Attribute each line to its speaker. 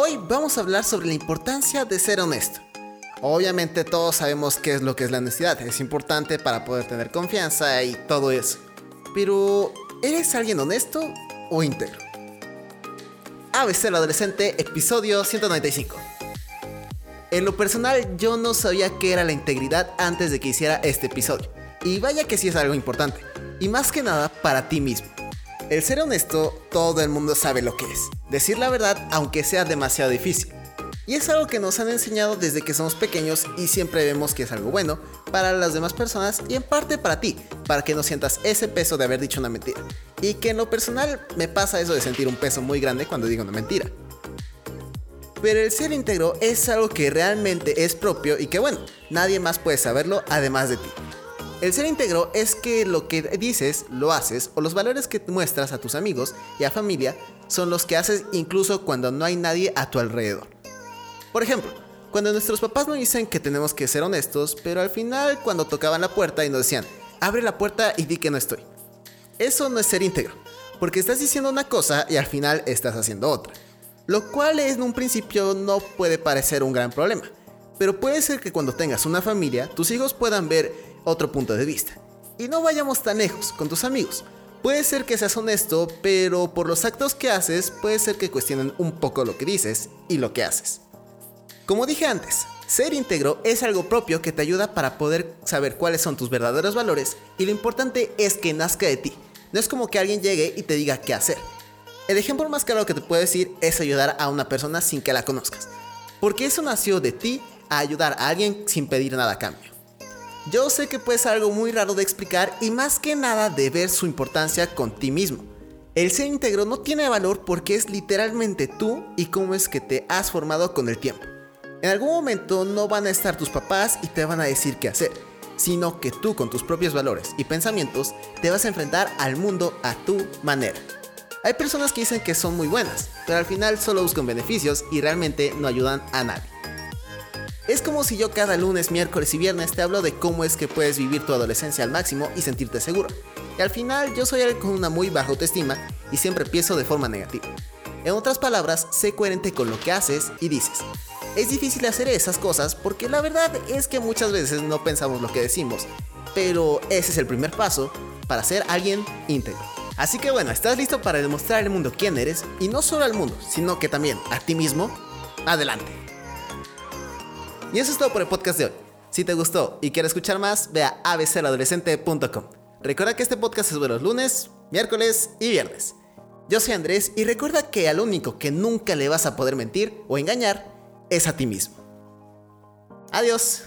Speaker 1: hoy vamos a hablar sobre la importancia de ser honesto. Obviamente todos sabemos qué es lo que es la honestidad, es importante para poder tener confianza y todo eso. Pero, ¿eres alguien honesto o íntegro? ABC el adolescente, episodio 195. En lo personal, yo no sabía qué era la integridad antes de que hiciera este episodio. Y vaya que sí es algo importante. Y más que nada para ti mismo. El ser honesto, todo el mundo sabe lo que es. Decir la verdad aunque sea demasiado difícil. Y es algo que nos han enseñado desde que somos pequeños y siempre vemos que es algo bueno para las demás personas y en parte para ti, para que no sientas ese peso de haber dicho una mentira. Y que en lo personal me pasa eso de sentir un peso muy grande cuando digo una mentira. Pero el ser íntegro es algo que realmente es propio y que bueno, nadie más puede saberlo además de ti. El ser íntegro es que lo que dices, lo haces o los valores que muestras a tus amigos y a familia son los que haces incluso cuando no hay nadie a tu alrededor. Por ejemplo, cuando nuestros papás nos dicen que tenemos que ser honestos, pero al final cuando tocaban la puerta y nos decían, abre la puerta y di que no estoy. Eso no es ser íntegro, porque estás diciendo una cosa y al final estás haciendo otra. Lo cual en un principio no puede parecer un gran problema, pero puede ser que cuando tengas una familia, tus hijos puedan ver otro punto de vista. Y no vayamos tan lejos con tus amigos. Puede ser que seas honesto, pero por los actos que haces puede ser que cuestionen un poco lo que dices y lo que haces. Como dije antes, ser íntegro es algo propio que te ayuda para poder saber cuáles son tus verdaderos valores y lo importante es que nazca de ti. No es como que alguien llegue y te diga qué hacer. El ejemplo más claro que te puedo decir es ayudar a una persona sin que la conozcas. Porque eso nació de ti a ayudar a alguien sin pedir nada a cambio. Yo sé que puede ser algo muy raro de explicar y más que nada de ver su importancia con ti mismo. El ser íntegro no tiene valor porque es literalmente tú y cómo es que te has formado con el tiempo. En algún momento no van a estar tus papás y te van a decir qué hacer, sino que tú con tus propios valores y pensamientos te vas a enfrentar al mundo a tu manera. Hay personas que dicen que son muy buenas, pero al final solo buscan beneficios y realmente no ayudan a nadie. Es como si yo cada lunes, miércoles y viernes te hablo de cómo es que puedes vivir tu adolescencia al máximo y sentirte seguro. Y al final yo soy alguien con una muy baja autoestima y siempre pienso de forma negativa. En otras palabras, sé coherente con lo que haces y dices. Es difícil hacer esas cosas porque la verdad es que muchas veces no pensamos lo que decimos, pero ese es el primer paso para ser alguien íntegro. Así que bueno, ¿estás listo para demostrar al mundo quién eres? Y no solo al mundo, sino que también a ti mismo. Adelante. Y eso es todo por el podcast de hoy. Si te gustó y quieres escuchar más, ve a abceladolescente.com. Recuerda que este podcast es de los lunes, miércoles y viernes. Yo soy Andrés y recuerda que al único que nunca le vas a poder mentir o engañar es a ti mismo. Adiós.